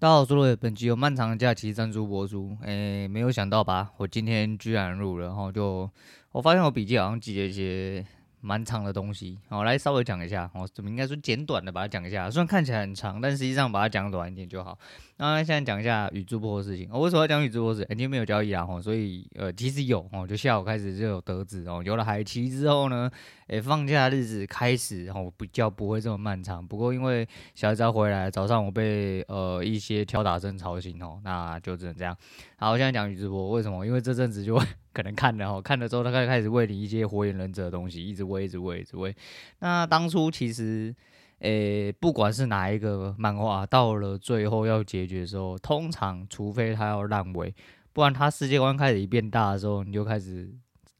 大家好，我是罗伟，本集有漫长的假期赞助播出。诶，没有想到吧？我今天居然录了，然后就我发现我笔记好像记了一些蛮长的东西。好，来稍微讲一下，我，怎么应该说简短的把它讲一下。虽然看起来很长，但实际上把它讲短一点就好。那现在讲一下宇智波的事情。我为什么要讲宇智波事？今天没有交易啊，所以呃，其实有哦，就下午开始就有得知哦，有了海奇之后呢。诶，放假日子开始，然后比较不会这么漫长。不过因为小孩子要回来，早上我被呃一些敲打声吵醒哦，那就只能这样。好，我现在讲宇智波，为什么？因为这阵子就 可能看了哦，看了之后他开开始喂你一些火影忍者的东西，一直喂，一直喂，一直喂。那当初其实，诶，不管是哪一个漫画，到了最后要结局的时候，通常除非他要烂尾，不然他世界观开始一变大的时候，你就开始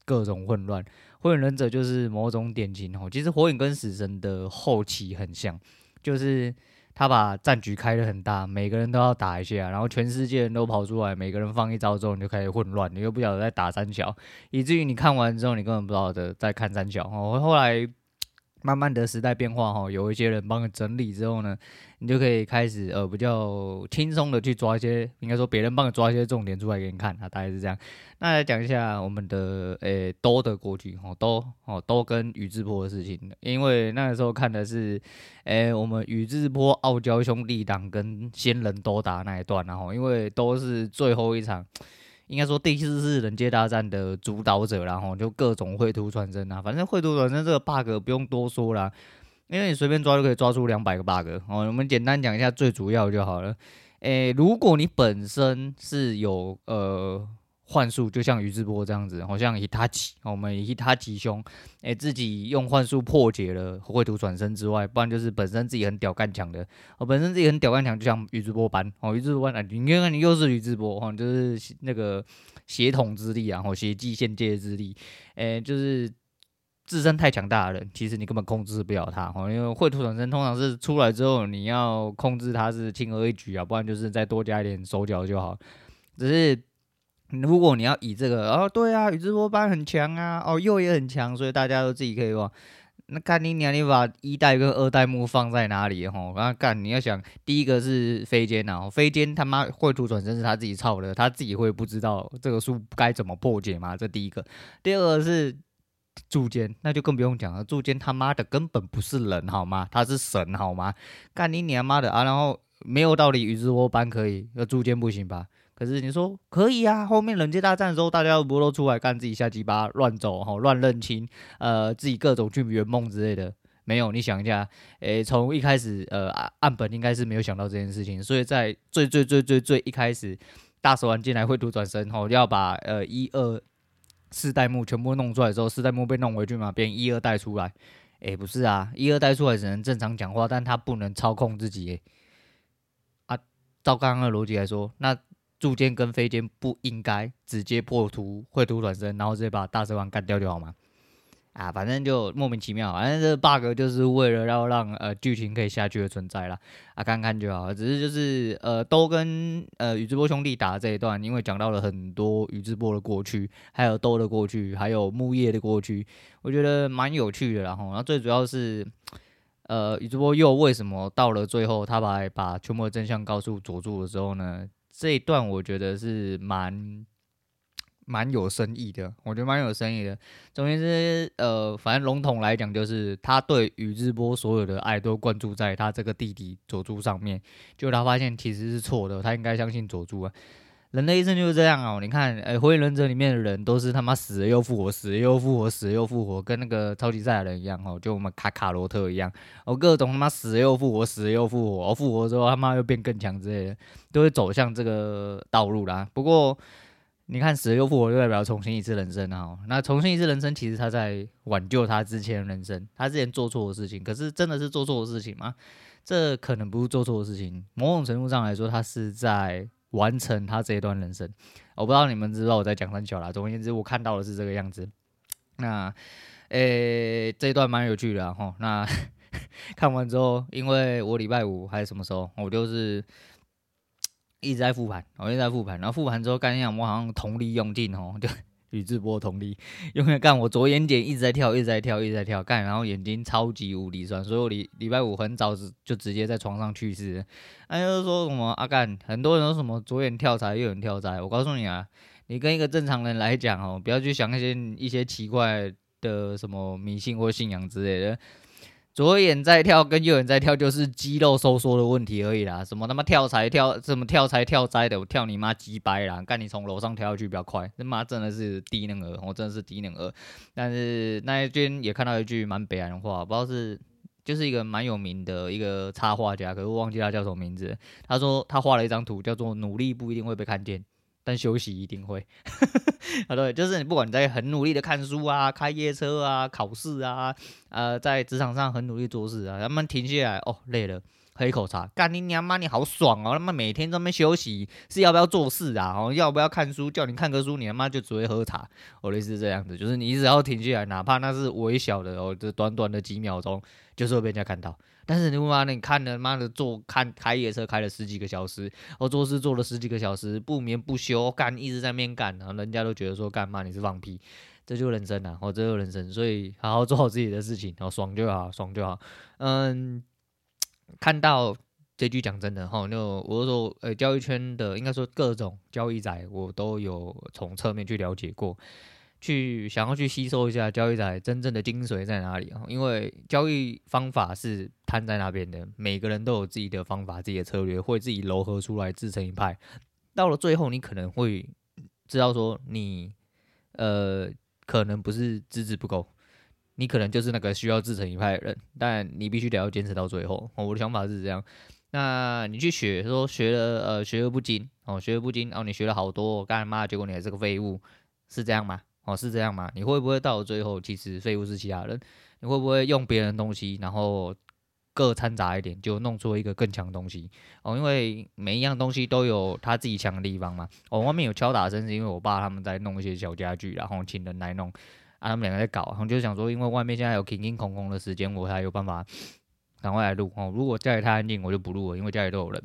各种混乱。火影忍者就是某种典型哦，其实火影跟死神的后期很像，就是他把战局开得很大，每个人都要打一下，然后全世界人都跑出来，每个人放一招之后，你就开始混乱，你又不晓得在打三小，以至于你看完之后，你根本不知道的在看三小哦。后来。慢慢的时代变化哈，有一些人帮你整理之后呢，你就可以开始呃比较轻松的去抓一些，应该说别人帮你抓一些重点出来给你看啊，大概是这样。那来讲一下我们的诶兜的过去哦，兜哦兜跟宇智波的事情，因为那个时候看的是诶我们宇智波傲娇兄弟党跟仙人兜打那一段，然后因为都是最后一场。应该说第四次人界大战的主导者，然后就各种绘图传真啊，反正绘图传真这个 bug 不用多说了，因为你随便抓就可以抓出两百个 bug 哦。我们简单讲一下最主要就好了。诶，如果你本身是有呃。幻术就像宇智波这样子，好像伊他吉，我们伊塔奇兄，哎，自己用幻术破解了绘图转生之外，不然就是本身自己很屌干强的，哦，本身自己很屌干强，就像宇智波斑，哦，宇智波斑，你看看你又是宇智波，哦，就是那个血统之力啊，哦，血祭限界之力，哎，就是自身太强大的人，其实你根本控制不了他，哦，因为绘图转生通常是出来之后，你要控制他是轻而易举啊，不然就是再多加一点手脚就好，只是。如果你要以这个哦，对啊，宇智波斑很强啊，哦，鼬也很强，所以大家都自己可以玩。那干你娘，你把一代跟二代目放在哪里？吼，然后干你要想，第一个是飞间呐，飞间他妈绘图转生是他自己操的，他自己会不知道这个书该怎么破解吗？这第一个。第二个是柱间，那就更不用讲了，柱间他妈的根本不是人好吗？他是神好吗？干你娘妈的啊！然后没有道理，宇智波斑可以，那柱间不行吧？可是你说可以啊，后面人界大战的时候，大家不都出来干自己下鸡巴乱走哈，乱认亲，呃，自己各种去圆梦之类的，没有？你想一下，诶、从一开始，呃，岸本应该是没有想到这件事情，所以在最最最最最一开始，大蛇丸进来会图转生后，要把呃一二四代目全部弄出来之后，四代目被弄回去嘛，变一二代出来，诶、不是啊，一二代出来只能正常讲话，但他不能操控自己、啊，照刚刚的逻辑来说，那。柱间跟飞间不应该直接破图绘图转身，然后直接把大蛇丸干掉就好吗？啊，反正就莫名其妙，反正这 bug 就是为了要让呃剧情可以下去的存在啦。啊，看看就好。只是就是呃都跟呃宇智波兄弟打这一段，因为讲到了很多宇智波的过去，还有都的过去，还有木叶的过去，我觉得蛮有趣的。然后，然后最主要是呃宇智波鼬为什么到了最后，他把把全部的真相告诉佐助的时候呢？这一段我觉得是蛮蛮有深意的，我觉得蛮有深意的。总之，呃，反正笼统来讲，就是他对宇智波所有的爱都灌注在他这个弟弟佐助上面，就他发现其实是错的，他应该相信佐助啊。人的一生就是这样哦，你看，哎，火影忍者里面的人都是他妈死了又复活，死了又复活，死了又复活，跟那个超级赛亚人一样哦，就我们卡卡罗特一样，哦，各种他妈死了又复活，死了又复活，哦，复活之后他妈又变更强之类的，都会走向这个道路啦。不过，你看死了又复活，就代表重新一次人生啊。那重新一次人生，其实他在挽救他之前的人生，他之前做错的事情，可是真的是做错的事情吗？这可能不是做错的事情，某种程度上来说，他是在。完成他这一段人生，我不知道你们知道我在讲三角啦。总而言之，我看到的是这个样子。那，呃、这一段蛮有趣的哈。那 看完之后，因为我礼拜五还是什么时候，我就是一直在复盘，我一直在复盘。然后复盘之后，干一样，我好像同理用尽哦，就宇智波同理，因为干我左眼睑一直在跳，一直在跳，一直在跳，干，然后眼睛超级无敌酸，所以我礼礼拜五很早就直接在床上去世。那就是说什么阿干、很多人都什么左眼跳财，右眼跳灾。我告诉你啊，你跟一个正常人来讲哦，不要去想那些一些奇怪的什么迷信或信仰之类的。左眼在跳跟右眼在跳，就是肌肉收缩的问题而已啦。什么他妈跳财跳什么跳财跳灾的，我跳你妈鸡掰啦！干你从楼上跳下去比较快，他妈真的是低能儿，我真的是低能儿。但是那一边也看到一句蛮北岸的话，不知道是就是一个蛮有名的一个插画家，可是我忘记他叫什么名字。他说他画了一张图，叫做“努力不一定会被看见”。但休息一定会，啊对，就是你不管你在很努力的看书啊、开夜车啊、考试啊，呃，在职场上很努力做事啊，他们停下来哦，累了，喝一口茶，干你娘妈，你好爽哦，他妈每天这么休息是要不要做事啊？哦，要不要看书？叫你看个书，你他妈就只会喝茶，哦，类似这样子，就是你只要停下来，哪怕那是微小的哦，这短短的几秒钟，就是会被人家看到。但是你妈的，你看了妈的坐看开夜车开了十几个小时，我做事做了十几个小时，不眠不休干，一直在那边干，然后人家都觉得说干嘛你是放屁，这就是人生啊，哦，这就是人生，所以好好做好自己的事情，然后爽就好，爽就好。嗯，看到这句讲真的哈，那我说呃，交易圈的应该说各种交易仔，我都有从侧面去了解过。去想要去吸收一下交易仔真正的精髓在哪里啊？因为交易方法是摊在那边的，每个人都有自己的方法、自己的策略，会自己糅合出来自成一派。到了最后，你可能会知道说你呃可能不是资质不够，你可能就是那个需要自成一派的人，但你必须得要坚持到最后。我的想法是这样。那你去学说学了呃学而不精哦，学而不精哦，你学了好多，干嘛？结果你还是个废物，是这样吗？哦，是这样吗？你会不会到了最后，其实废物是其他人？你会不会用别人的东西，然后各掺杂一点，就弄出一个更强的东西？哦，因为每一样东西都有他自己强的地方嘛。哦，外面有敲打声，是因为我爸他们在弄一些小家具，然后请人来弄，啊，他们两个在搞，然后就想说，因为外面现在有空空空的时间，我才有办法赶快来录。哦，如果家里太安静，我就不录了，因为家里都有人。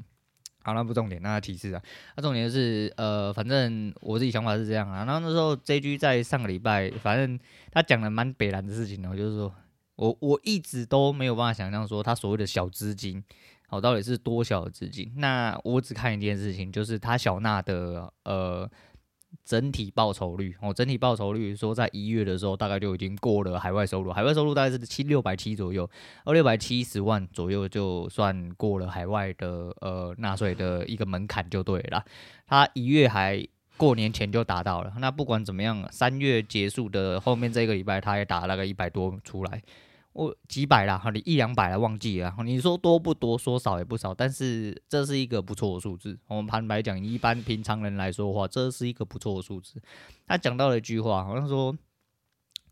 好，那不重点，那提示啊，那重点是，呃，反正我自己想法是这样啊。那那时候 JG 在上个礼拜，反正他讲了蛮北蓝的事情哦，就是说我我一直都没有办法想象说他所谓的小资金，好，到底是多小的资金？那我只看一件事情，就是他小纳的呃。整体报酬率哦，整体报酬率说在一月的时候，大概就已经过了海外收入，海外收入大概是七六百七左右，而六百七十万左右就算过了海外的呃纳税的一个门槛就对了。他一月还过年前就达到了，那不管怎么样，三月结束的后面这个礼拜，他也打了个一百多出来。我几百啦，哈，你一两百啦，忘记了。你说多不多？说少也不少，但是这是一个不错的数字。我们坦白讲，一般平常人来说的话，这是一个不错的数字。他讲到了一句话，好像说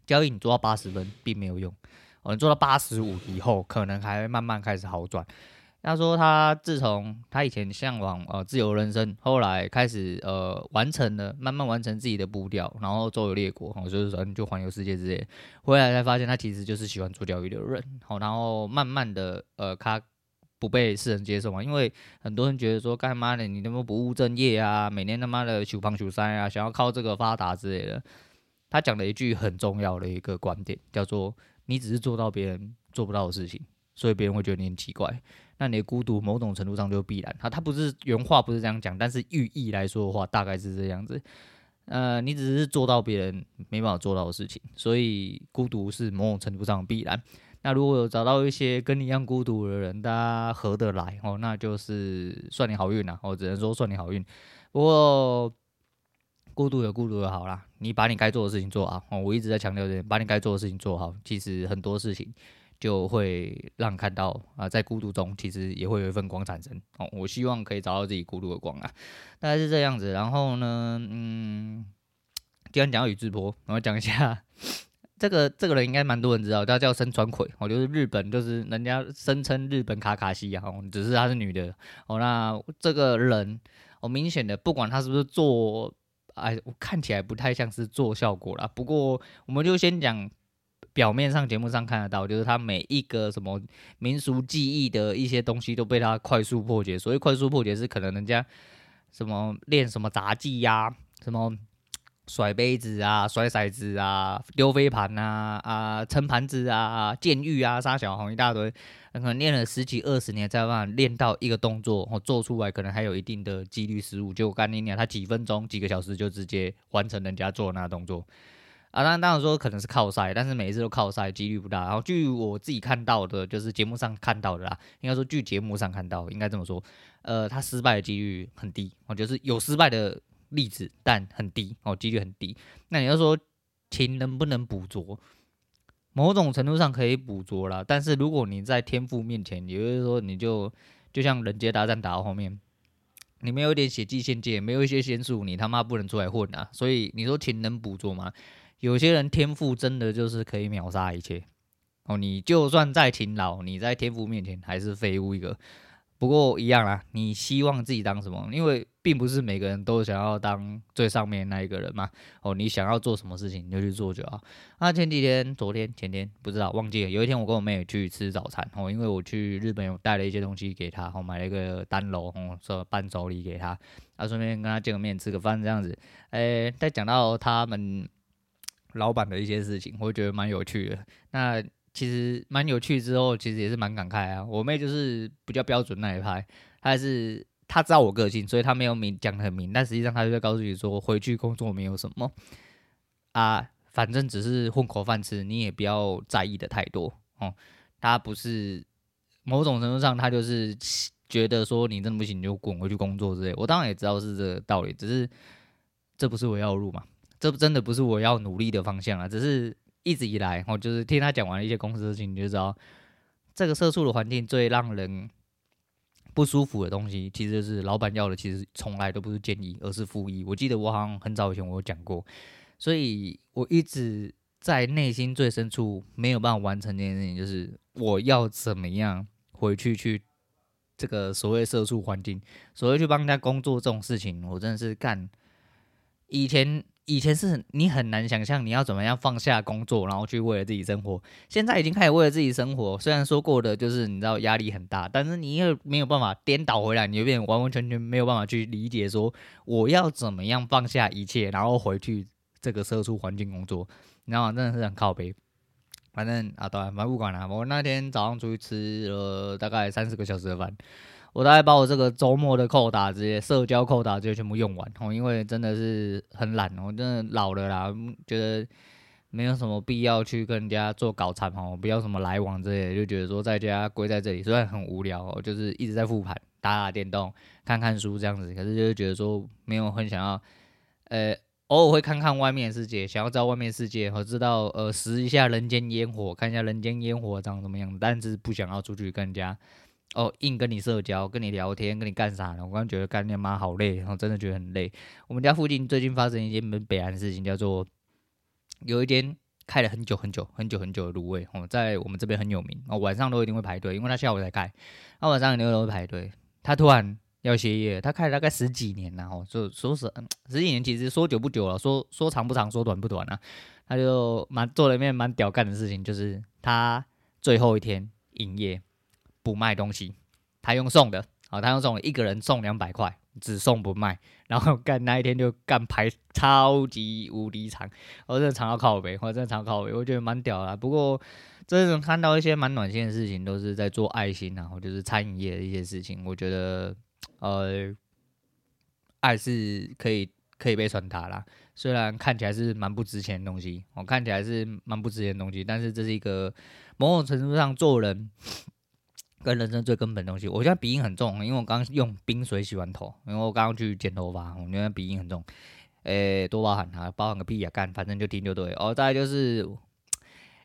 交易你做到八十分并没有用，哦，你做到八十五以后，可能还会慢慢开始好转。他说，他自从他以前向往呃自由人生，后来开始呃完成了，慢慢完成自己的步调，然后周游列国，哦，就是说你就环游世界之类，回来才发现他其实就是喜欢做钓鱼的人，好，然后慢慢的呃他不被世人接受嘛，因为很多人觉得说干嘛呢？你那么不务正业啊，每年他妈的求房求三啊，想要靠这个发达之类的。他讲了一句很重要的一个观点，叫做你只是做到别人做不到的事情，所以别人会觉得你很奇怪。那你的孤独某种程度上就必然，他他不是原话不是这样讲，但是寓意来说的话，大概是这样子。呃，你只是做到别人没办法做到的事情，所以孤独是某种程度上必然。那如果有找到一些跟你一样孤独的人，大家合得来哦，那就是算你好运呐。我只能说算你好运。不过孤独有孤独的好啦，你把你该做的事情做好。我一直在强调这点，把你该做的事情做好，其实很多事情。就会让看到啊，在孤独中其实也会有一份光产生哦。我希望可以找到自己孤独的光啊，大概是这样子。然后呢，嗯，既然讲到宇智波，我讲一下 这个这个人应该蛮多人知道，他叫深川葵哦，就是日本，就是人家声称日本卡卡西啊，只是她是女的哦。那这个人，我明显的不管他是不是做，哎，我看起来不太像是做效果啦。不过我们就先讲。表面上节目上看得到，就是他每一个什么民俗技艺的一些东西都被他快速破解。所谓快速破解，是可能人家什么练什么杂技呀、什么甩杯子啊，甩骰子啊，丢飞盘啊，啊，撑盘子啊，剑玉啊，杀小红一大堆，可能练了十几二十年才有办法练到一个动作，我做出来可能还有一定的几率失误。就干你娘，他几分钟、几个小时就直接完成人家做的那动作啊！当然，当然说可能是靠赛，但是每一次都靠赛，几率不大。然后据我自己看到的，就是节目上看到的啦，应该说据节目上看到，应该这么说，呃，他失败的几率很低，我就是有失败的。例子，但很低哦，几率很低。那你要说琴能不能捕捉？某种程度上可以捕捉啦。但是如果你在天赋面前，也就是说，你就就像人杰大战打到后面，你没有一点血迹限界，没有一些仙术，你他妈不能出来混啊！所以你说琴能捕捉吗？有些人天赋真的就是可以秒杀一切哦。你就算再勤劳，你在天赋面前还是废物一个。不过一样啦，你希望自己当什么？因为并不是每个人都想要当最上面那一个人嘛。哦，你想要做什么事情，你就去做就好。那前几天、昨天、前天不知道忘记了。有一天我跟我妹去吃早餐哦，因为我去日本有带了一些东西给她，我买了一个单楼哦，说伴手礼给她，啊，顺便跟她见个面，吃个饭这样子。诶，再讲到他们老板的一些事情，我觉得蛮有趣的。那。其实蛮有趣，之后其实也是蛮感慨啊。我妹就是比较标准那一派，她是她知道我个性，所以她没有明讲得很明，但实际上她就在告诉你说，回去工作没有什么啊，反正只是混口饭吃，你也不要在意的太多哦。她不是某种程度上，她就是觉得说你真的不行，你就滚回去工作之类。我当然也知道是这个道理，只是这不是我要入嘛，这真的不是我要努力的方向啊，只是。一直以来，我就是听他讲完一些公司的事情，你就知道这个社畜的环境最让人不舒服的东西，其实就是老板要的，其实从来都不是建议，而是复议。我记得我好像很早以前我有讲过，所以我一直在内心最深处没有办法完成这件事情，就是我要怎么样回去去这个所谓社畜环境，所谓去帮人家工作这种事情，我真的是干以前。以前是你很难想象你要怎么样放下工作，然后去为了自己生活。现在已经开始为了自己生活，虽然说过的就是你知道压力很大，但是你又没有办法颠倒回来，你有点完完全全没有办法去理解说我要怎么样放下一切，然后回去这个社畜环境工作，你知道吗？真的是很靠北。反正啊，对，反正不管了。我那天早上出去吃了大概三四个小时的饭。我大概把我这个周末的扣打这些社交扣打这些全部用完哦，因为真的是很懒，我真的老了啦，觉得没有什么必要去跟人家做搞产哦，不要什么来往之类的，就觉得说在家归在这里虽然很无聊哦，就是一直在复盘、打打电动、看看书这样子，可是就是觉得说没有很想要，呃，偶尔会看看外面世界，想要知道外面世界，和知道呃，食一下人间烟火，看一下人间烟火长什么样子，但是不想要出去跟人家。哦，硬跟你社交，跟你聊天，跟你干啥呢？我刚刚觉得干你妈好累，然后真的觉得很累。我们家附近最近发生一件很北岸的事情，叫做有一间开了很久很久很久很久的卤味，哦，在我们这边很有名，哦，晚上都一定会排队，因为他下午才开，他晚上一定会排队。他突然要歇业，他开了大概十几年了，哦，就说是十几年，其实说久不久了，说说长不长，说短不短啊。他就蛮做了一件蛮屌干的事情，就是他最后一天营业。不卖东西，他用送的，啊、他用送的，一个人送两百块，只送不卖，然后干那一天就干排超级无敌长，我真的长到靠北，我真的长到靠北，我觉得蛮屌的。不过这种看到一些蛮暖心的事情，都是在做爱心，然后就是餐饮业的一些事情，我觉得呃，爱是可以可以被传达啦。虽然看起来是蛮不值钱的东西，我、哦、看起来是蛮不值钱的东西，但是这是一个某种程度上做人。跟人生最根本的东西，我现在鼻音很重，因为我刚刚用冰水洗完头，因为我刚刚去剪头发，我觉得鼻音很重，诶、多包涵他，包涵个屁呀、啊，干，反正就听就对。哦，再来就是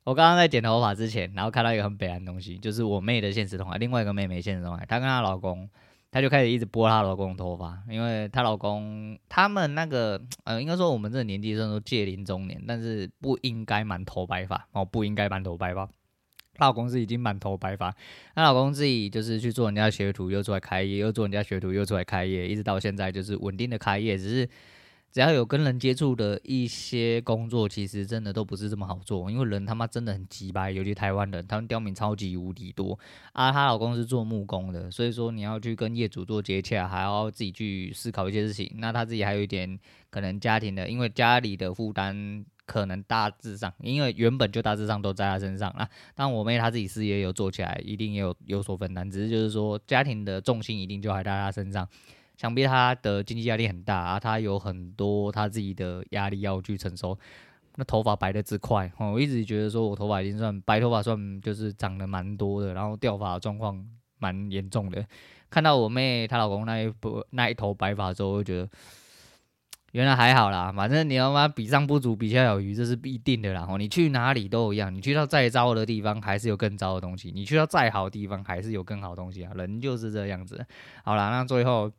我刚刚在剪头发之前，然后看到一个很悲哀的东西，就是我妹的现实动态，另外一个妹妹现实动态，她跟她老公，她就开始一直拨她老公的头发，因为她老公他们那个，呃，应该说我们这个年纪算说届龄中年，但是不应该满头白发哦，不应该满头白发。她老公是已经满头白发，她老公自己就是去做人家学徒，又出来开业，又做人家学徒，又出来开业，一直到现在就是稳定的开业，只是只要有跟人接触的一些工作，其实真的都不是这么好做，因为人他妈真的很鸡掰，尤其台湾人，他们刁民超级无敌多啊。她老公是做木工的，所以说你要去跟业主做接洽，还要自己去思考一些事情。那他自己还有一点可能家庭的，因为家里的负担可能大致上，因为原本就大致上都在他身上啊。但我妹她自己事业有做起来，一定也有有所分担，只是就是说家庭的重心一定就还在他身上。想必他的经济压力很大啊，他有很多他自己的压力要去承受。那头发白的之快，我一直觉得说我头发已经算白头发，算就是长得蛮多的，然后掉发状况蛮严重的。看到我妹她老公那一波那一头白发之后，我就觉得原来还好啦。反正你要嘛比上不足，比下有余，这是必定的啦。你去哪里都一样，你去到再糟的地方，还是有更糟的东西；你去到再好的地方，还是有更好的东西啊。人就是这样子。好啦，那最后。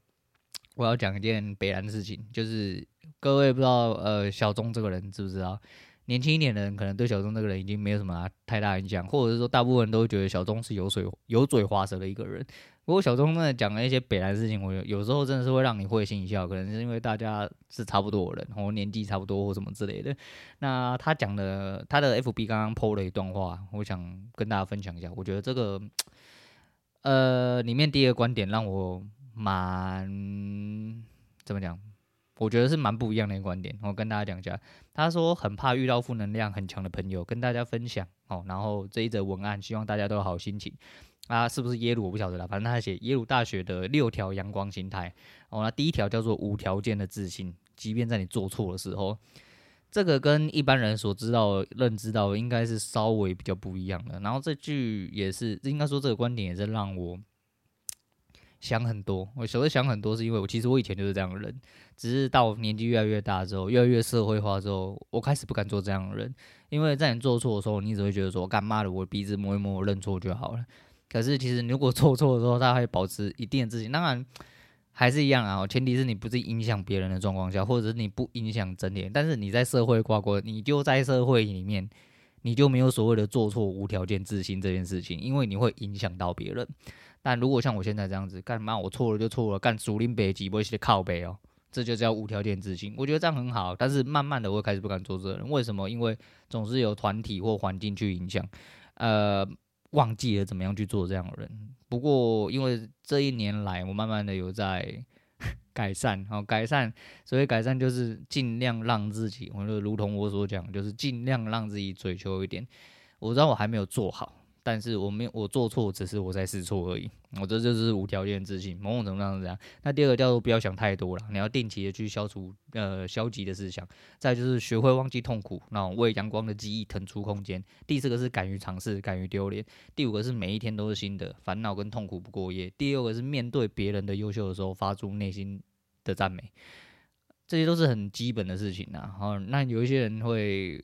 我要讲一件北兰的事情，就是各位不知道，呃，小钟这个人知不知道？年轻一点的人可能对小钟这个人已经没有什么太大印象，或者是说大部分人都觉得小钟是油水油嘴滑舌的一个人。不过小钟真的讲了一些北兰事情，我有时候真的是会让你会心一笑，可能是因为大家是差不多的人，或年纪差不多或什么之类的。那他讲的他的 FB 刚刚 PO 了一段话，我想跟大家分享一下。我觉得这个，呃，里面第一个观点让我。蛮怎么讲？我觉得是蛮不一样的一个观点。我跟大家讲一下，他说很怕遇到负能量很强的朋友，跟大家分享哦。然后这一则文案，希望大家都有好心情。啊，是不是耶鲁？我不晓得啦。反正他写耶鲁大学的六条阳光心态。哦，那第一条叫做无条件的自信，即便在你做错的时候，这个跟一般人所知道、认知到应该是稍微比较不一样的。然后这句也是，应该说这个观点也是让我。想很多，我所谓想很多，是因为我其实我以前就是这样的人，只是到年纪越来越大之后，越来越社会化之后，我开始不敢做这样的人，因为在你做错的时候，你只会觉得说，干嘛的，我鼻子摸一摸，我认错就好了。可是其实如果做错的时候，他会保持一定的自信，当然还是一样啊，前提是你不是影响别人的状况下，或者是你不影响整体，但是你在社会挂过，你就在社会里面，你就没有所谓的做错无条件自信这件事情，因为你会影响到别人。但如果像我现在这样子，干嘛我错了就错了，干竹林北极不会去靠北哦，这就叫无条件自信。我觉得这样很好，但是慢慢的我开始不敢做这个人。为什么？因为总是有团体或环境去影响，呃，忘记了怎么样去做这样的人。不过因为这一年来，我慢慢的有在改善，好 改善，所以改善就是尽量让自己，我就如同我所讲，就是尽量让自己追求一点。我知道我还没有做好。但是我没有我做错，只是我在试错而已。我这就是无条件自信，某种程度上是这样。那第二个叫做不要想太多了，你要定期的去消除呃消极的思想。再就是学会忘记痛苦，然后为阳光的记忆腾出空间。第四个是敢于尝试，敢于丢脸。第五个是每一天都是新的，烦恼跟痛苦不过夜。第六个是面对别人的优秀的时候，发出内心的赞美。这些都是很基本的事情呐。好，那有一些人会。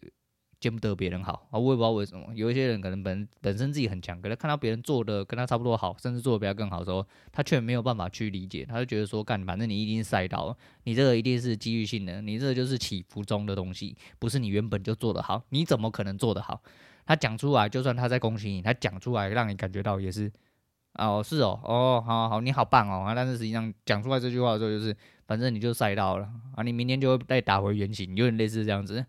见不得别人好啊，我也不知道为什么。有一些人可能本本身自己很强，可是看到别人做的跟他差不多好，甚至做的比他更好的时候，他却没有办法去理解。他就觉得说，干，反正你一定是赛道，你这个一定是机遇性的，你这个就是起伏中的东西，不是你原本就做得好，你怎么可能做得好？他讲出来，就算他在恭喜你，他讲出来让你感觉到也是，哦，是哦，哦，好好，你好棒哦，但是实际上讲出来这句话的时候，就是反正你就赛道了啊，你明天就会再打回原形，有点类似这样子。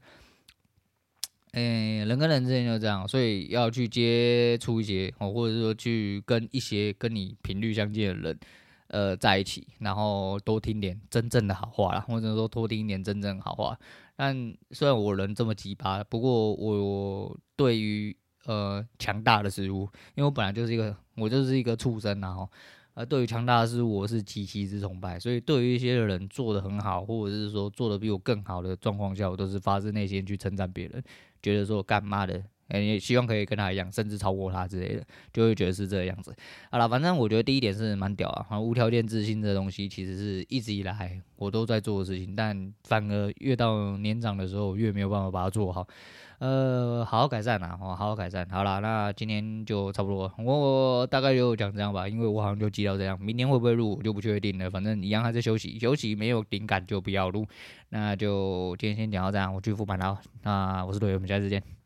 诶、人跟人之间就这样，所以要去接触一些哦，或者是说去跟一些跟你频率相近的人，呃，在一起，然后多听点真正的好话啦，或者说多听一点真正的好话。但虽然我人这么奇葩，不过我我对于呃强大的事物，因为我本来就是一个我就是一个畜生，然后呃对于强大的事物我是极其之崇拜，所以对于一些人做得很好，或者是说做得比我更好的状况下，我都是发自内心去称赞别人。觉得说干嘛的，哎，也希望可以跟他一样，甚至超过他之类的，就会觉得是这个样子。好了，反正我觉得第一点是蛮屌啊，无条件自信这东西，其实是一直以来我都在做的事情，但反而越到年长的时候，越没有办法把它做好。呃，好好改善呐，好好改善。好了，那今天就差不多，我大概就讲这样吧，因为我好像就记到这样，明天会不会录我就不确定了，反正一样还是休息，休息没有灵感就不要录。那就今天先讲到这样，我去复盘了，那我是队友，我们下次见。